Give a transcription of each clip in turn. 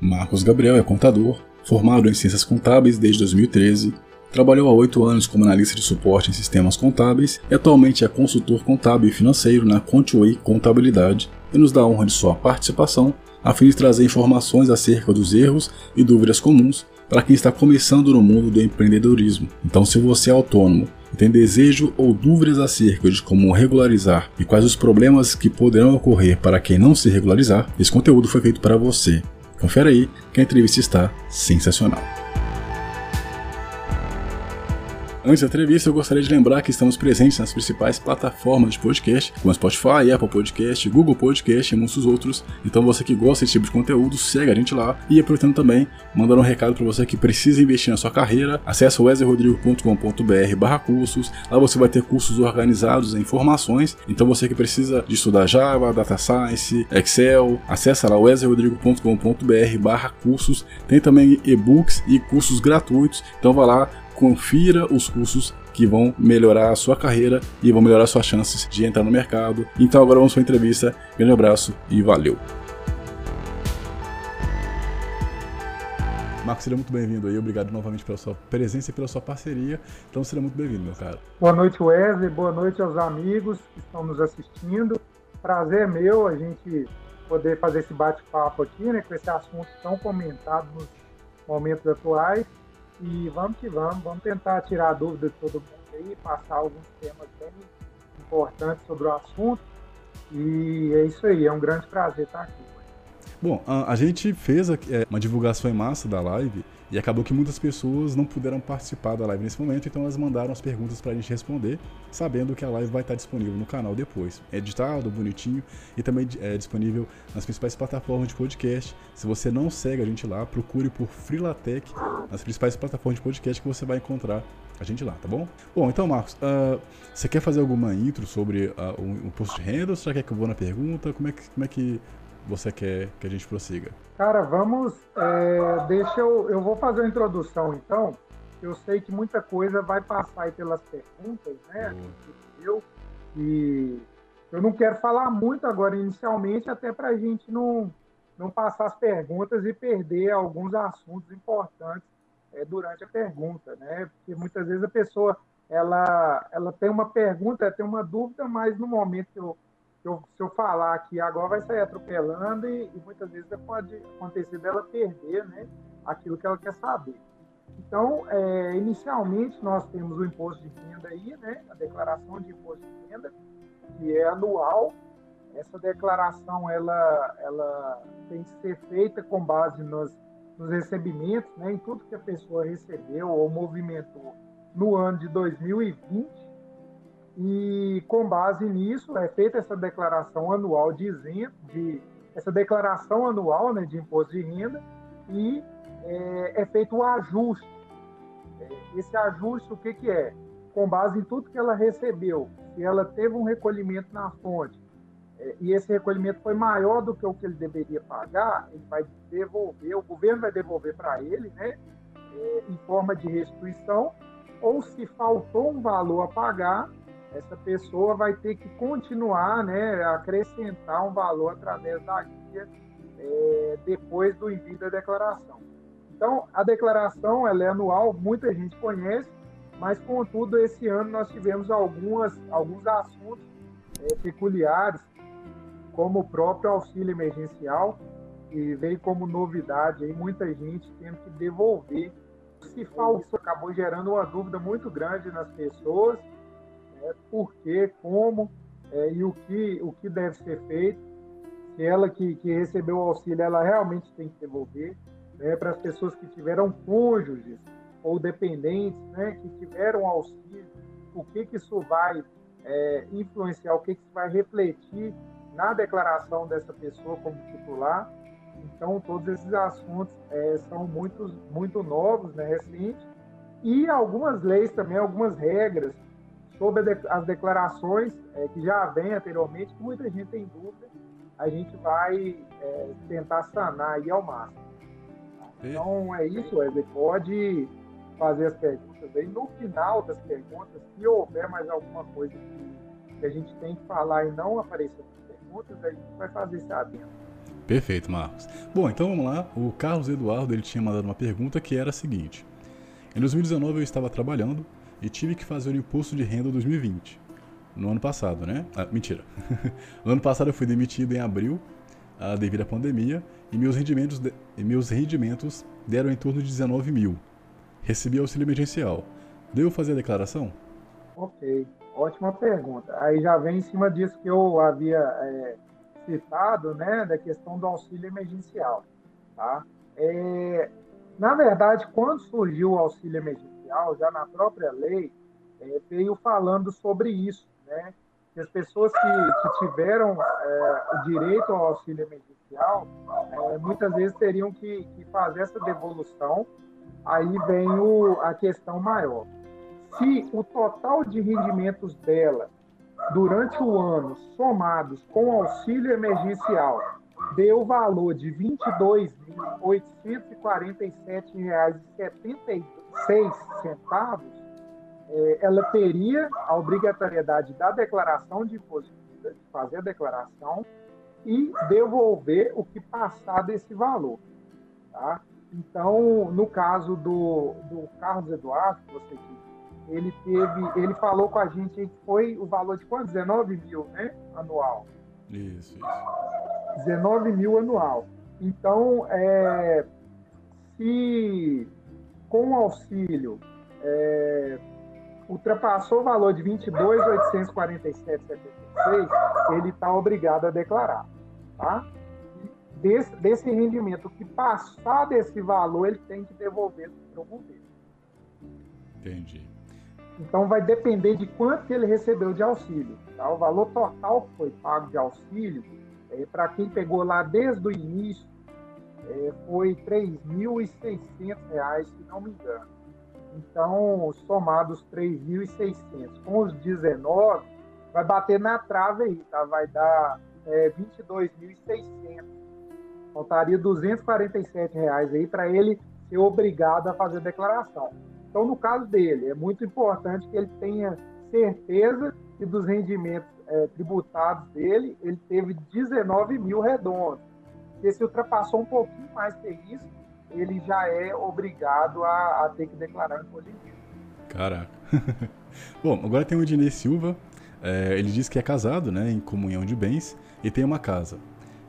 Marcos Gabriel é contador, formado em ciências contábeis desde 2013, trabalhou há oito anos como analista de suporte em sistemas contábeis e atualmente é consultor contábil e financeiro na Contway Contabilidade e nos dá a honra de sua participação a fim de trazer informações acerca dos erros e dúvidas comuns para quem está começando no mundo do empreendedorismo. Então, se você é autônomo e tem desejo ou dúvidas acerca de como regularizar e quais os problemas que poderão ocorrer para quem não se regularizar, esse conteúdo foi feito para você. Confere aí que a entrevista está sensacional. Antes da entrevista, eu gostaria de lembrar que estamos presentes nas principais plataformas de podcast, como Spotify, Apple Podcast, Google Podcast e muitos outros. Então, você que gosta desse tipo de conteúdo, segue a gente lá. E aproveitando também, mandar um recado para você que precisa investir na sua carreira, acesse wesleyrodrigo.com.br cursos. Lá você vai ter cursos organizados em informações. Então, você que precisa de estudar Java, Data Science, Excel, acesse lá wesleyrodrigo.com.br cursos. Tem também e-books e cursos gratuitos. Então, vá lá, confira os cursos que vão melhorar a sua carreira e vão melhorar suas chances de entrar no mercado. Então agora vamos para a entrevista. Grande abraço e valeu! Marcos, seja muito bem-vindo aí. Obrigado novamente pela sua presença e pela sua parceria. Então, seja muito bem-vindo, meu cara. Boa noite, Wesley. Boa noite aos amigos que estão nos assistindo. Prazer meu a gente poder fazer esse bate-papo aqui, né, com esse assunto tão comentado nos momentos atuais. E vamos que vamos, vamos tentar tirar a dúvida de todo mundo aí, passar alguns temas bem importantes sobre o assunto. E é isso aí, é um grande prazer estar aqui. Bom, a, a gente fez é, uma divulgação em massa da live e acabou que muitas pessoas não puderam participar da live nesse momento, então elas mandaram as perguntas para a gente responder, sabendo que a live vai estar disponível no canal depois. É editado, bonitinho e também é disponível nas principais plataformas de podcast. Se você não segue a gente lá, procure por Freelatec nas principais plataformas de podcast que você vai encontrar a gente lá, tá bom? Bom, então, Marcos, uh, você quer fazer alguma intro sobre uh, o imposto de renda ou você já quer que eu vou na pergunta? Como é que, como é que você quer que a gente prossiga? Cara, vamos. É, deixa eu. Eu vou fazer a introdução então. Eu sei que muita coisa vai passar aí pelas perguntas, né? Eu, e eu não quero falar muito agora inicialmente, até para a gente não, não passar as perguntas e perder alguns assuntos importantes é, durante a pergunta, né? Porque muitas vezes a pessoa ela, ela tem uma pergunta, tem uma dúvida, mas no momento que eu eu, se eu falar aqui agora vai sair atropelando e, e, muitas vezes pode acontecer dela perder né, aquilo que ela quer saber. Então, é, inicialmente nós temos o imposto de renda aí, né, a declaração de imposto de renda, que é anual. Essa declaração ela, ela tem que ser feita com base nos, nos recebimentos, né, em tudo que a pessoa recebeu ou movimentou no ano de 2020 e com base nisso é feita essa declaração anual de isento, de essa declaração anual né, de imposto de renda e é, é feito o ajuste. É, esse ajuste o que, que é? Com base em tudo que ela recebeu, se ela teve um recolhimento na fonte é, e esse recolhimento foi maior do que o que ele deveria pagar, ele vai devolver, o governo vai devolver para ele, né, é, em forma de restituição, ou se faltou um valor a pagar, essa pessoa vai ter que continuar, né, acrescentar um valor através da guia é, depois do envio da declaração. Então, a declaração ela é anual, muita gente conhece, mas contudo esse ano nós tivemos algumas, alguns assuntos é, peculiares, como o próprio auxílio emergencial, que veio como novidade aí, muita gente tendo que devolver. Se faltou, acabou gerando uma dúvida muito grande nas pessoas né, por quê, como é, e o que, o que deve ser feito. Se ela que, que recebeu o auxílio, ela realmente tem que devolver. Né, para as pessoas que tiveram cônjuges ou dependentes né, que tiveram auxílio, o que, que isso vai é, influenciar, o que, que isso vai refletir na declaração dessa pessoa como titular. Então, todos esses assuntos é, são muito, muito novos, né, recentes, e algumas leis também, algumas regras sobre as declarações é, que já vem anteriormente, que muita gente tem dúvida, a gente vai é, tentar sanar aí ao máximo. Então é isso, Wesley. Pode fazer as perguntas aí. No final das perguntas, se houver mais alguma coisa que, a gente tem que falar e não aparecer nas perguntas, a gente vai fazer esse adendo. Perfeito, Marcos. Bom, então vamos lá. O Carlos Eduardo ele tinha mandado uma pergunta que era a seguinte: Em 2019 eu estava trabalhando e tive que fazer o imposto de renda 2020. No ano passado, né? Ah, mentira. no ano passado eu fui demitido em abril ah, devido à pandemia e meus rendimentos, de... e meus rendimentos deram em torno de 19 mil. Recebi auxílio emergencial. Devo fazer a declaração? Ok, ótima pergunta. Aí já vem em cima disso que eu havia é, citado, né, da questão do auxílio emergencial. Tá? É, na verdade, quando surgiu o auxílio emergencial, já na própria lei, é, veio falando sobre isso, né? Que as pessoas que, que tiveram é, o direito ao auxílio emergencial, é, muitas vezes teriam que, que, fazer essa devolução. Aí vem o, a questão maior. Se o total de rendimentos dela durante o ano, somados com auxílio emergencial, deu o valor de R$ 22.847,76, é, ela teria a obrigatoriedade da declaração de imposto, de fazer a declaração e devolver o que passar desse valor. Tá? Então, no caso do, do Carlos Eduardo, que você disse, ele teve, ele falou com a gente que foi o valor de quanto? 19 mil, né? Anual. Isso, isso. 19 mil anual. Então, é, se com o auxílio é, ultrapassou o valor de 22.847,76, ele está obrigado a declarar. Tá? Desse, desse rendimento que passar desse valor, ele tem que devolver para o governo. Entendi. Então vai depender de quanto que ele recebeu de auxílio. Tá? O valor total que foi pago de auxílio, é, para quem pegou lá desde o início, é, foi R$ 3.600, se não me engano. Então, somados 3.600 com os 19, vai bater na trave aí, tá? Vai dar é, 22.600. Faltaria 247 reais aí para ele ser obrigado a fazer declaração. Então, no caso dele, é muito importante que ele tenha certeza que dos rendimentos é, tributados dele, ele teve 19 mil redondos. Porque se ultrapassou um pouquinho mais que isso, ele já é obrigado a, a ter que declarar imposto de renda. Caraca. Bom, agora tem o Ednei Silva. É, ele diz que é casado, né, em comunhão de bens, e tem uma casa.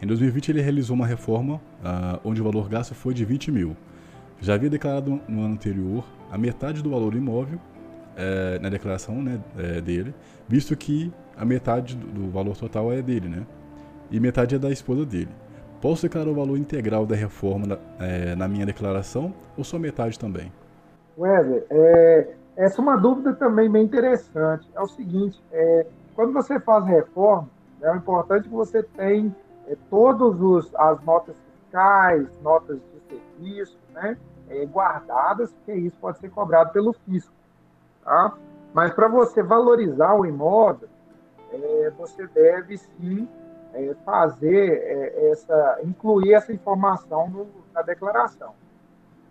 Em 2020 ele realizou uma reforma uh, onde o valor gasto foi de 20 mil. Já havia declarado no ano anterior a metade do valor do imóvel é, na declaração né, é, dele, visto que a metade do, valor total é dele, né? E metade é da esposa dele. Posso declarar o valor integral da reforma na, é, na minha declaração ou só metade também? Wesley, é, essa é uma dúvida também bem interessante. É o seguinte, é, quando você faz reforma, é o importante que você tem é, todas as notas fiscais, notas de serviço, né? É, guardadas, porque isso pode ser cobrado pelo fisco. Tá? Mas para você valorizar o imóvel, é, você deve sim é, fazer é, essa, incluir essa informação no, na declaração.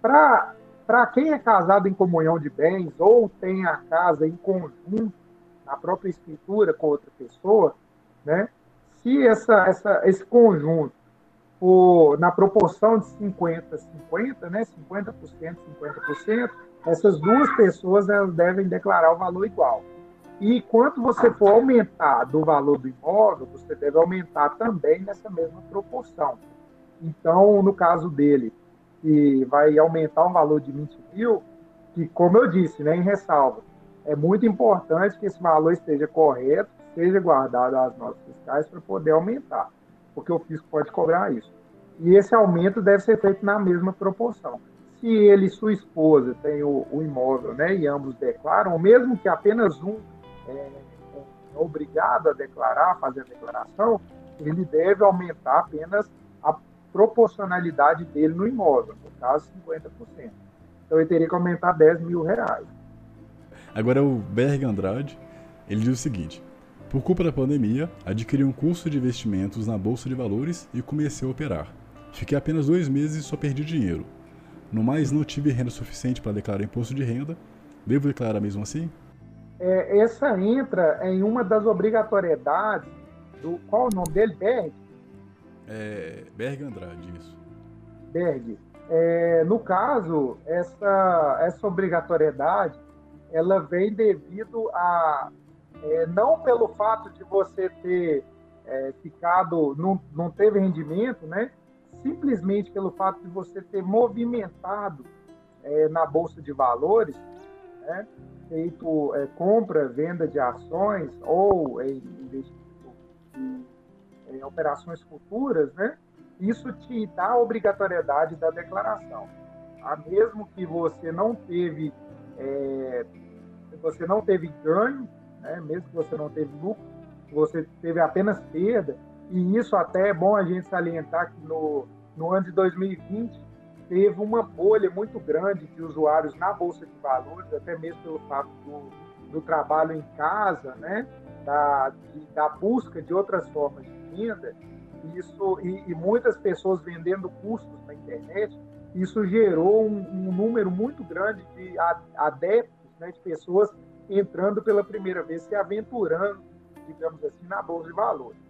Para quem é casado em comunhão de bens ou tem a casa em conjunto, na própria escritura com outra pessoa, né? Se essa, essa, esse conjunto na proporção de 50-50, né, 50%, 50%, essas duas pessoas elas devem declarar o valor igual. E quanto você for aumentar do valor do imóvel, você deve aumentar também nessa mesma proporção. Então, no caso dele, que vai aumentar um valor de 20 mil, que, como eu disse, né, em ressalva, é muito importante que esse valor esteja correto, seja guardado as notas fiscais para poder aumentar porque o fisco pode cobrar isso. E esse aumento deve ser feito na mesma proporção. Se ele e sua esposa têm o, o imóvel, né, e ambos declaram, mesmo que apenas um é, é obrigado a declarar, fazer a declaração, ele deve aumentar apenas a proporcionalidade dele no imóvel, no caso 50%. Então ele teria que aumentar 10 mil reais. Agora o Berg Andrade, ele diz o seguinte: por culpa da pandemia, adquiri um curso de investimentos na Bolsa de Valores e comecei a operar. Fiquei apenas dois meses e só perdi dinheiro. No mais, não tive renda suficiente para declarar imposto de renda. Devo declarar mesmo assim? É, essa entra em uma das obrigatoriedades do. Qual o nome dele? Berg? É, Berg Andrade, isso. Berg, é, no caso, essa, essa obrigatoriedade, ela vem devido a, é, não pelo fato de você ter é, ficado, não, não teve rendimento, né? Simplesmente pelo fato de você ter movimentado é, na Bolsa de Valores, né? feito é, compra, venda de ações ou investimento em, em operações futuras, né? isso te dá a obrigatoriedade da declaração. Tá? Mesmo que você não teve, é, você não teve ganho, né? mesmo que você não teve lucro, você teve apenas perda, e isso até é bom a gente salientar que no, no ano de 2020 teve uma bolha muito grande de usuários na Bolsa de Valores, até mesmo pelo fato do, do trabalho em casa, né? da, de, da busca de outras formas de renda, isso e, e muitas pessoas vendendo cursos na internet, isso gerou um, um número muito grande de adeptos, né, de pessoas entrando pela primeira vez, se aventurando, digamos assim, na bolsa de valores.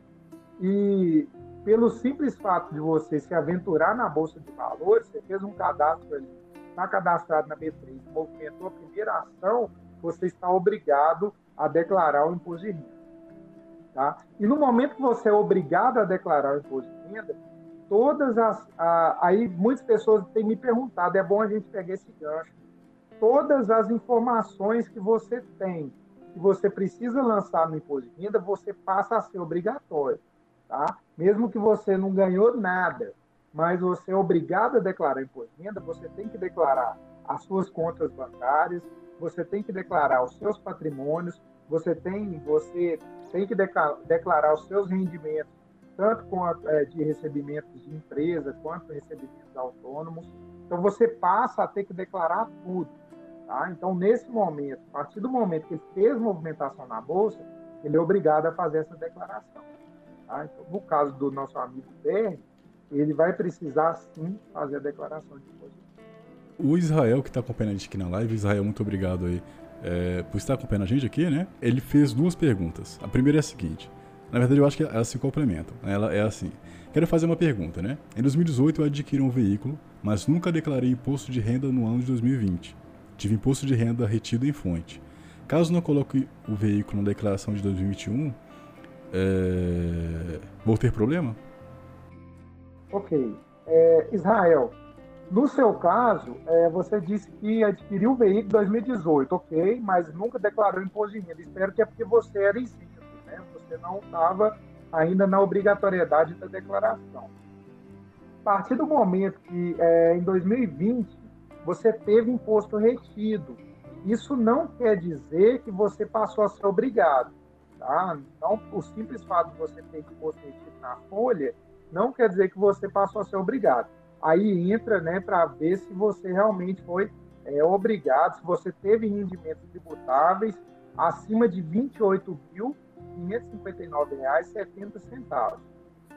E pelo simples fato de você se aventurar na bolsa de valores, você fez um cadastro ali, está cadastrado na B3, movimentou a primeira ação, você está obrigado a declarar o imposto de renda. Tá? E no momento que você é obrigado a declarar o imposto de renda, todas as. A, aí muitas pessoas têm me perguntado, é bom a gente pegar esse gancho. Todas as informações que você tem, que você precisa lançar no imposto de renda, você passa a ser obrigatório. Tá? Mesmo que você não ganhou nada, mas você é obrigado a declarar imposto de renda, você tem que declarar as suas contas bancárias, você tem que declarar os seus patrimônios, você tem, você tem que declarar os seus rendimentos, tanto a, é, de recebimentos de empresa quanto recebimentos autônomos. Então você passa a ter que declarar tudo. Tá? Então, nesse momento, a partir do momento que ele fez movimentação na Bolsa, ele é obrigado a fazer essa declaração. Tá? Então, no caso do nosso amigo Berg, ele vai precisar sim fazer a declaração de imposto. O Israel, que está acompanhando a gente aqui na live, Israel, muito obrigado aí é, por estar acompanhando a gente aqui, né? Ele fez duas perguntas. A primeira é a seguinte. Na verdade, eu acho que elas se complementam. Ela é assim. Quero fazer uma pergunta, né? Em 2018 eu adquiri um veículo, mas nunca declarei imposto de renda no ano de 2020. Tive imposto de renda retido em fonte. Caso não coloque o veículo na declaração de 2021, é... vou ter problema? Ok. É, Israel, no seu caso, é, você disse que adquiriu o veículo em 2018, ok, mas nunca declarou imposto de renda. Espero que é porque você era isento, né? Você não estava ainda na obrigatoriedade da declaração. A partir do momento que, é, em 2020, você teve imposto retido, isso não quer dizer que você passou a ser obrigado. Tá? O simples fato de você ter imposto retido na folha não quer dizer que você passou a ser obrigado aí entra né, para ver se você realmente foi é, obrigado, se você teve rendimentos tributáveis acima de R$ 28.559,70.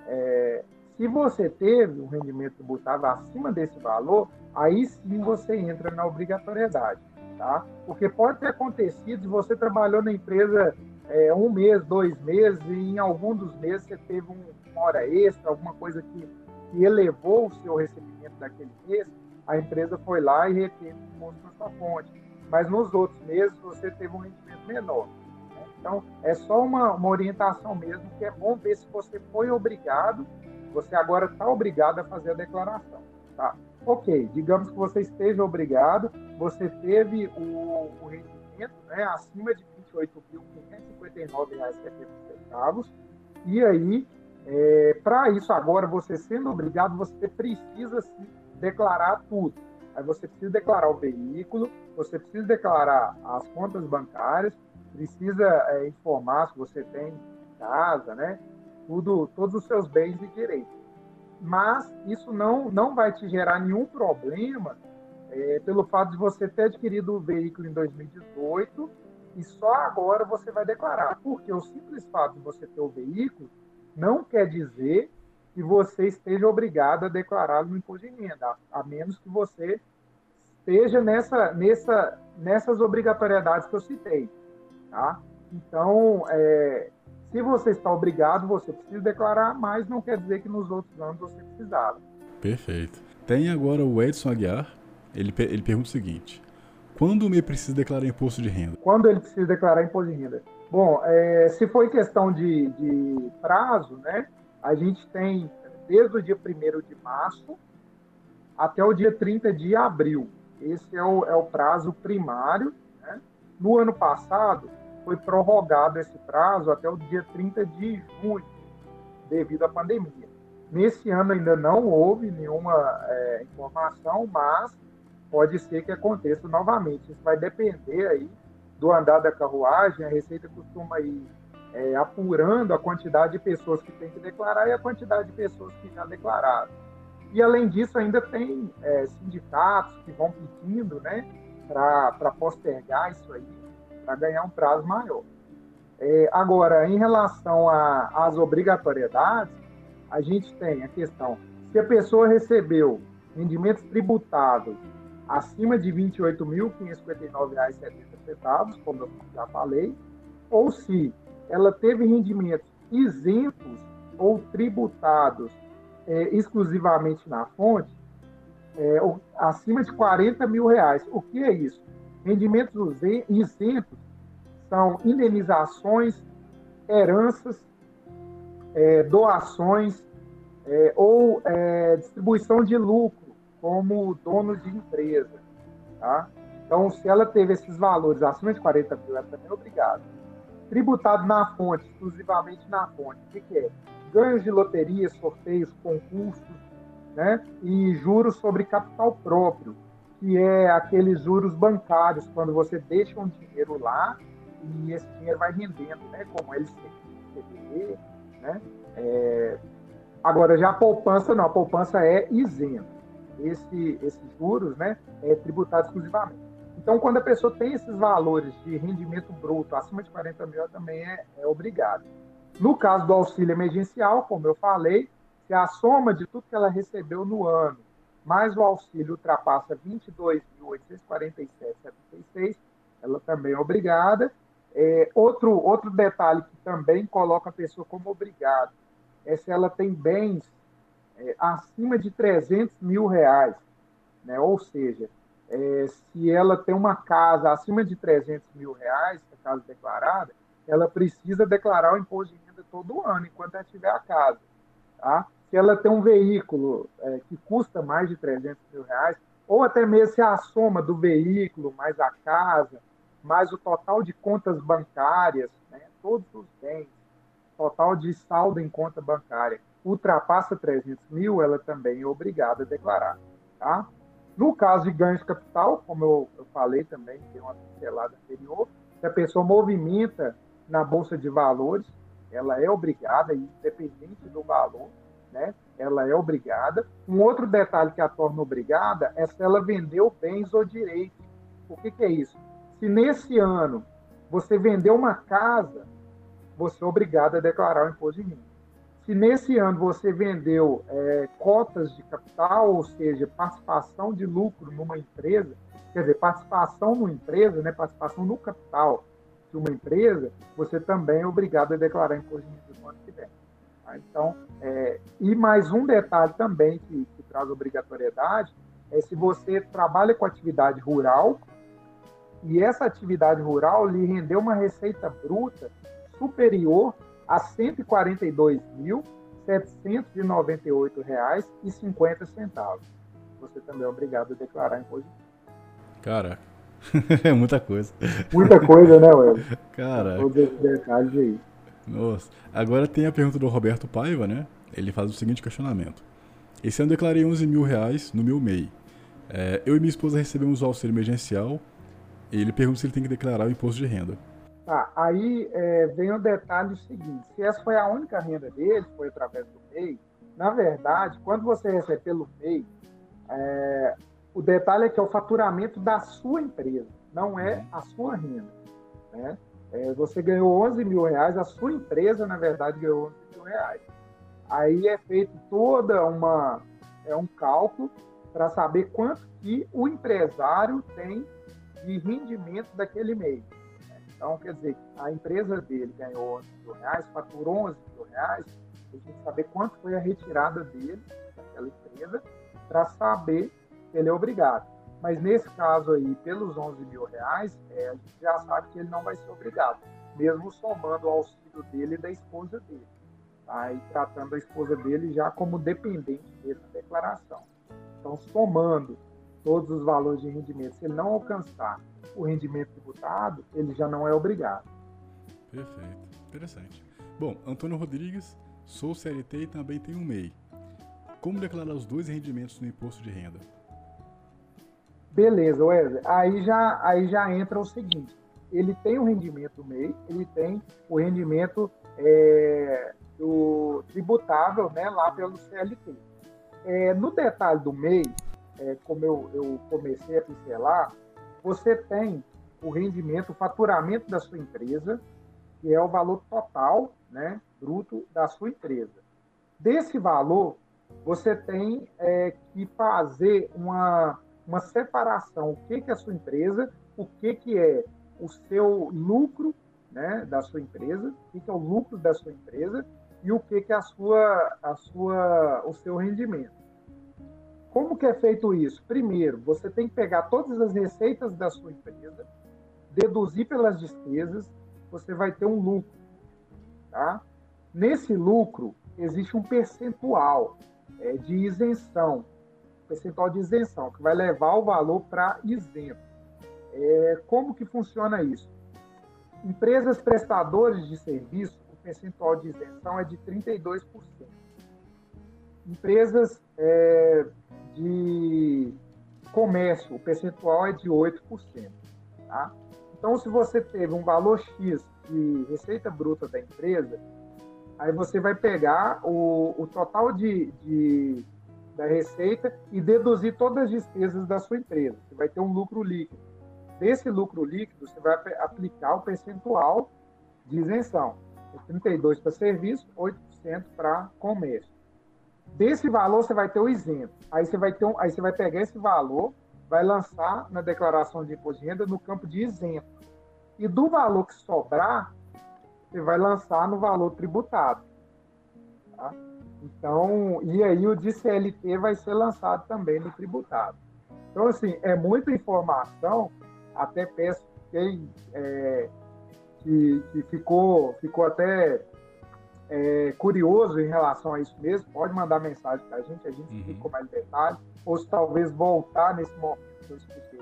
É, se você teve um rendimento tributável acima desse valor, aí sim você entra na obrigatoriedade. Tá? Porque pode ter acontecido você trabalhou na empresa é, um mês, dois meses, e em algum dos meses você teve um, uma hora extra, alguma coisa que que elevou o seu recebimento daquele mês, a empresa foi lá e reteve o imposto na sua fonte. Mas nos outros meses você teve um rendimento menor. Né? Então, é só uma, uma orientação mesmo, que é bom ver se você foi obrigado, você agora está obrigado a fazer a declaração. Tá? Ok, digamos que você esteja obrigado, você teve o, o rendimento né, acima de R$ 28.559,70, e aí é, Para isso, agora, você sendo obrigado, você precisa se declarar tudo. Aí você precisa declarar o veículo, você precisa declarar as contas bancárias, precisa é, informar se você tem casa, né? Tudo, todos os seus bens e direitos. Mas isso não, não vai te gerar nenhum problema é, pelo fato de você ter adquirido o veículo em 2018 e só agora você vai declarar. Porque o simples fato de você ter o veículo não quer dizer que você esteja obrigado a declarar no imposto de renda, a menos que você esteja nessa, nessa, nessas obrigatoriedades que eu citei. Tá? Então, é, Se você está obrigado, você precisa declarar, mas não quer dizer que nos outros anos você precisava. Perfeito. Tem agora o Edson Aguiar. Ele, ele pergunta o seguinte: quando o MEI precisa declarar imposto de renda? Quando ele precisa declarar imposto de renda? Bom, é, se for questão de, de, prazo, né, a gente tem desde o dia 1 de março até o dia 30 de abril. Esse é o, é o prazo primário. Né? No ano passado, foi prorrogado esse prazo até o dia 30 de junho, devido à pandemia. Nesse ano ainda não houve nenhuma é, informação, mas pode ser que aconteça novamente. Isso vai depender aí do andar da carruagem. A Receita costuma ir é, apurando a quantidade de pessoas que tem que declarar e a quantidade de pessoas que já declararam. E além disso, ainda tem é, sindicatos que vão pedindo, né, para postergar isso aí para ganhar um prazo maior. É, agora, em relação às obrigatoriedades, a gente tem a questão: se a pessoa recebeu rendimentos tributados acima de R$ 28.559,70, como eu já falei, ou se ela teve rendimentos isentos ou tributados é, exclusivamente na fonte, é, acima de 40 mil reais. O que é isso? Rendimentos isentos são indenizações, heranças, é, doações é, ou é, distribuição de lucro como dono de empresa. Tá? Então, se ela teve esses valores acima de 40 mil, ela também é obrigada. Tributado na fonte, exclusivamente na fonte. O que, que é? Ganhos de loteria, sorteios, concursos, né? e juros sobre capital próprio que é aqueles juros bancários, quando você deixa um dinheiro lá e esse dinheiro vai rendendo, né? Como CDB, né? É... Agora, já a poupança não, a poupança é isenta. Esse, esses juros, né, é tributado exclusivamente. Então, quando a pessoa tem esses valores de rendimento bruto acima de 40 mil, também é, é obrigado. No caso do auxílio emergencial, como eu falei, se a soma de tudo que ela recebeu no ano mas o auxílio ultrapassa 22.847,76, ela também é obrigada. É, outro, outro detalhe que também coloca a pessoa como obrigada é se ela tem bens é, acima de 300 mil reais, né? ou seja, é, se ela tem uma casa acima de 300 mil reais, a casa declarada, ela precisa declarar o imposto de renda todo ano, enquanto ela tiver a casa. Tá? Se ela tem um veículo é, que custa mais de 300 mil reais, ou até mesmo se a soma do veículo, mais a casa, mais o total de contas bancárias, né, todos os bens, total de saldo em conta bancária, ultrapassa 300 mil, ela também é obrigada a declarar. Tá? No caso de ganhos capital, como eu, eu falei também, tem uma pincelada anterior, se a pessoa movimenta na Bolsa de Valores, ela é obrigada, independente do valor, né? Ela é obrigada. Um outro detalhe que a torna obrigada é se ela vendeu bens ou direitos. O que, que é isso? Se nesse ano você vendeu uma casa, você é obrigado a declarar o imposto de renda. Se nesse ano você vendeu é, cotas de capital, ou seja, participação de lucro numa empresa, quer dizer, participação numa empresa, né, participação no capital de uma empresa, você também é obrigado a declarar imposto de renda no ano que vem. Tá? Então, é, e mais um detalhe também que, que traz obrigatoriedade é se você trabalha com atividade rural e essa atividade rural lhe rendeu uma receita bruta superior a R$ 142.798,50. Você também é obrigado a declarar imposto. Cara, é muita coisa. Muita coisa, né, Well? Cara. Todos esses detalhes aí. Nossa. Agora tem a pergunta do Roberto Paiva, né? Ele faz o seguinte questionamento. Esse ano declarei 11 mil reais no meu MEI. É, eu e minha esposa recebemos o auxílio emergencial e ele pergunta se ele tem que declarar o imposto de renda. Tá, aí é, vem o detalhe seguinte: se essa foi a única renda dele, foi através do MEI, na verdade, quando você recebe pelo MEI, é, o detalhe é que é o faturamento da sua empresa, não é uhum. a sua renda. Né? É, você ganhou 11 mil reais, a sua empresa, na verdade, ganhou 11 mil reais. Aí é feito toda uma é um cálculo para saber quanto que o empresário tem de rendimento daquele mês. Então, quer dizer, a empresa dele ganhou 11 mil reais, faturou 11 mil reais, a gente saber quanto foi a retirada dele, daquela empresa, para saber se ele é obrigado. Mas nesse caso aí, pelos 11 mil reais, é, a gente já sabe que ele não vai ser obrigado, mesmo somando o auxílio dele e da esposa dele. Tá? E tratando a esposa dele já como dependente dele declaração. Então, somando todos os valores de rendimento, se ele não alcançar o rendimento tributado, ele já não é obrigado. Perfeito, interessante. Bom, Antônio Rodrigues, sou CLT e também tenho um MEI. Como declarar os dois rendimentos no imposto de renda? Beleza, Wesley. Aí já, aí já entra o seguinte: ele tem o rendimento MEI, ele tem o rendimento é, do tributável né, lá pelo CLT. É, no detalhe do MEI, é, como eu, eu comecei a pincelar, você tem o rendimento, o faturamento da sua empresa, que é o valor total, né, bruto da sua empresa. Desse valor, você tem é, que fazer uma, uma separação. O que, que é a sua empresa, o que, que é o seu lucro né, da sua empresa, o que, que é o lucro da sua empresa e o que, que é a sua, a sua, o seu rendimento. Como que é feito isso? Primeiro, você tem que pegar todas as receitas da sua empresa, deduzir pelas despesas, você vai ter um lucro. Tá? Nesse lucro, existe um percentual é, de isenção, percentual de isenção, que vai levar o valor para isento. É, como que funciona isso? Empresas prestadoras de serviço, o percentual de isenção é de 32%. Empresas é, de comércio, o percentual é de 8%. Tá? Então, se você teve um valor X de receita bruta da empresa, aí você vai pegar o, o total de, de, da receita e deduzir todas as despesas da sua empresa. Você vai ter um lucro líquido. Desse lucro líquido, você vai aplicar o percentual de isenção. 32% para serviço, 8% para comércio. Desse valor você vai ter o isento. Aí você vai ter um, aí você vai pegar esse valor, vai lançar na declaração de imposto de renda no campo de isento. E do valor que sobrar, você vai lançar no valor tributado. Tá? Então, e aí o de CLT vai ser lançado também no tributado. Então, assim, é muita informação. Até peço quem é, que, que ficou, ficou até é, curioso em relação a isso mesmo, pode mandar mensagem para a gente, a gente uhum. com mais detalhes, ou se talvez voltar nesse momento que eu expliquei,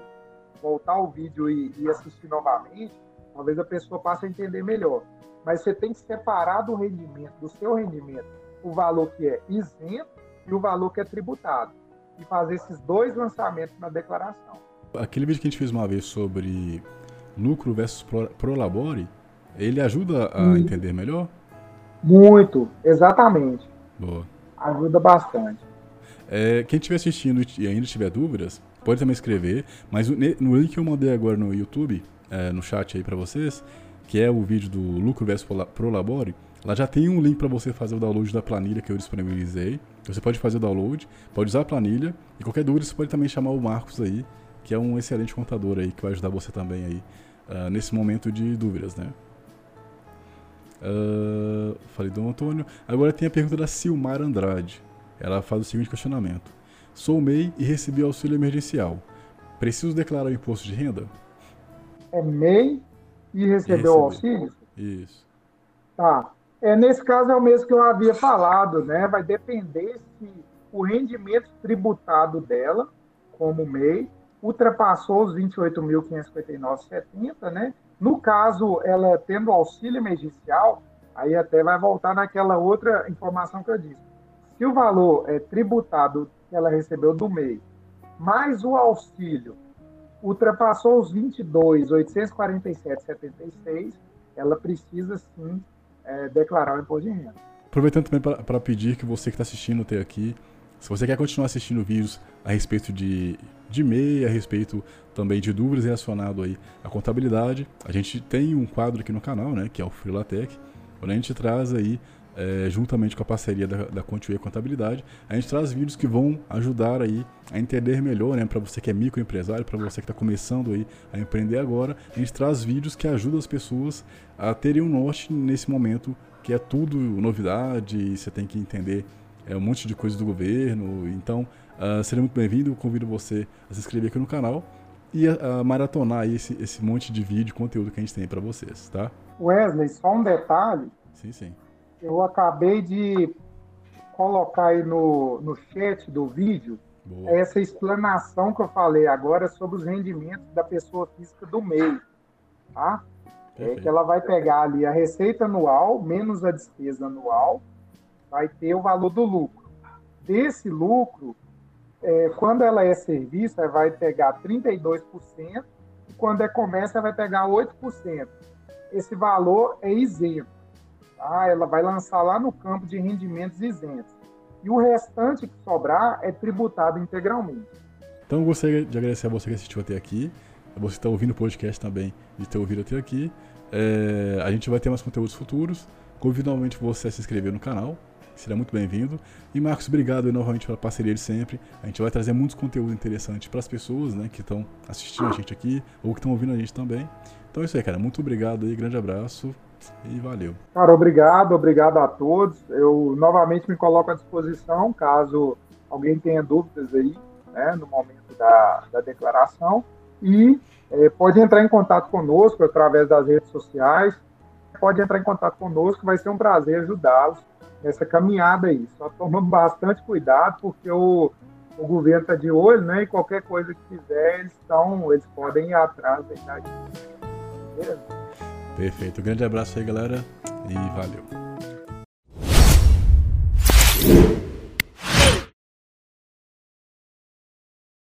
voltar o vídeo e, e, assistir novamente, talvez a pessoa passe a entender melhor. Mas você tem que separar do rendimento, do seu rendimento, o valor que é isento e o valor que é tributado. E fazer esses dois lançamentos na declaração. Aquele vídeo que a gente fez uma vez sobre lucro versus prolabore, ele ajuda a hum. entender melhor? Muito, exatamente. Boa. Ajuda bastante. É, quem estiver assistindo e ainda tiver dúvidas, pode também escrever, mas no link que eu mandei agora no YouTube, é, no chat aí para vocês, que é o vídeo do lucro versus prolabore, lá já tem um link para você fazer o download da planilha que eu disponibilizei. Você pode fazer o download, pode usar a planilha e qualquer dúvida você pode também chamar o Marcos aí, que é um excelente contador aí que vai ajudar você também aí uh, nesse momento de dúvidas, né? Uh, falei do Antônio. Agora tem a pergunta da Silmar Andrade. Ela faz o seguinte questionamento: Sou MEI e recebi auxílio emergencial. Preciso declarar o imposto de renda? É MEI e recebeu o auxílio? Isso. Tá. É, nesse caso é o mesmo que eu havia falado, né? Vai depender se o rendimento tributado dela, como MEI, ultrapassou os 28.559,70, né? No caso, ela tendo auxílio emergencial, aí até vai voltar naquela outra informação que eu disse. Se o valor é tributado que ela recebeu do MEI, mais o auxílio ultrapassou os 22.847,76, ela precisa sim é, declarar o imposto de renda. Aproveitando também para pedir que você que está assistindo até aqui, se você quer continuar assistindo vídeos a respeito de, de MEI, a respeito também de dúvidas relacionadas aí à contabilidade, a gente tem um quadro aqui no canal, né, que é o Freelatec, onde a gente traz aí é, juntamente com a parceria da, da Contiway Contabilidade, a gente traz vídeos que vão ajudar aí a entender melhor, né, para você que é microempresário, para você que está começando aí a empreender agora, a gente traz vídeos que ajudam as pessoas a terem um norte nesse momento que é tudo novidade, você tem que entender é, um monte de coisa do governo. Então, uh, seria muito bem-vindo. Convido você a se inscrever aqui no canal e maratonar esse, esse monte de vídeo, conteúdo que a gente tem para vocês, tá? Wesley, só um detalhe. Sim, sim. Eu acabei de colocar aí no, no chat do vídeo Boa. essa explanação que eu falei agora sobre os rendimentos da pessoa física do meio, tá? É que ela vai pegar ali a receita anual menos a despesa anual, vai ter o valor do lucro. Desse lucro, é, quando ela é serviço, ela vai pegar 32%, e quando é comércio, ela vai pegar 8%. Esse valor é isento. Tá? Ela vai lançar lá no campo de rendimentos isentos. E o restante que sobrar é tributado integralmente. Então, eu gostaria de agradecer a você que assistiu até aqui. Você que está ouvindo o podcast também, de ter ouvido até aqui. É, a gente vai ter mais conteúdos futuros. Convido novamente você a se inscrever no canal, será muito bem-vindo. E Marcos, obrigado novamente pela parceria de sempre. A gente vai trazer muitos conteúdos interessantes para as pessoas né, que estão assistindo a gente aqui ou que estão ouvindo a gente também. Então é isso aí, cara. Muito obrigado aí, grande abraço e valeu. Cara, obrigado, obrigado a todos. Eu novamente me coloco à disposição caso alguém tenha dúvidas aí, né, no momento da, da declaração. E é, pode entrar em contato conosco através das redes sociais. Pode entrar em contato conosco, vai ser um prazer ajudá-los nessa caminhada aí. Só tomando bastante cuidado, porque o, o governo está de olho, né? E qualquer coisa que fizer, eles, estão, eles podem ir atrás da idade. Perfeito. Um grande abraço aí, galera, e valeu.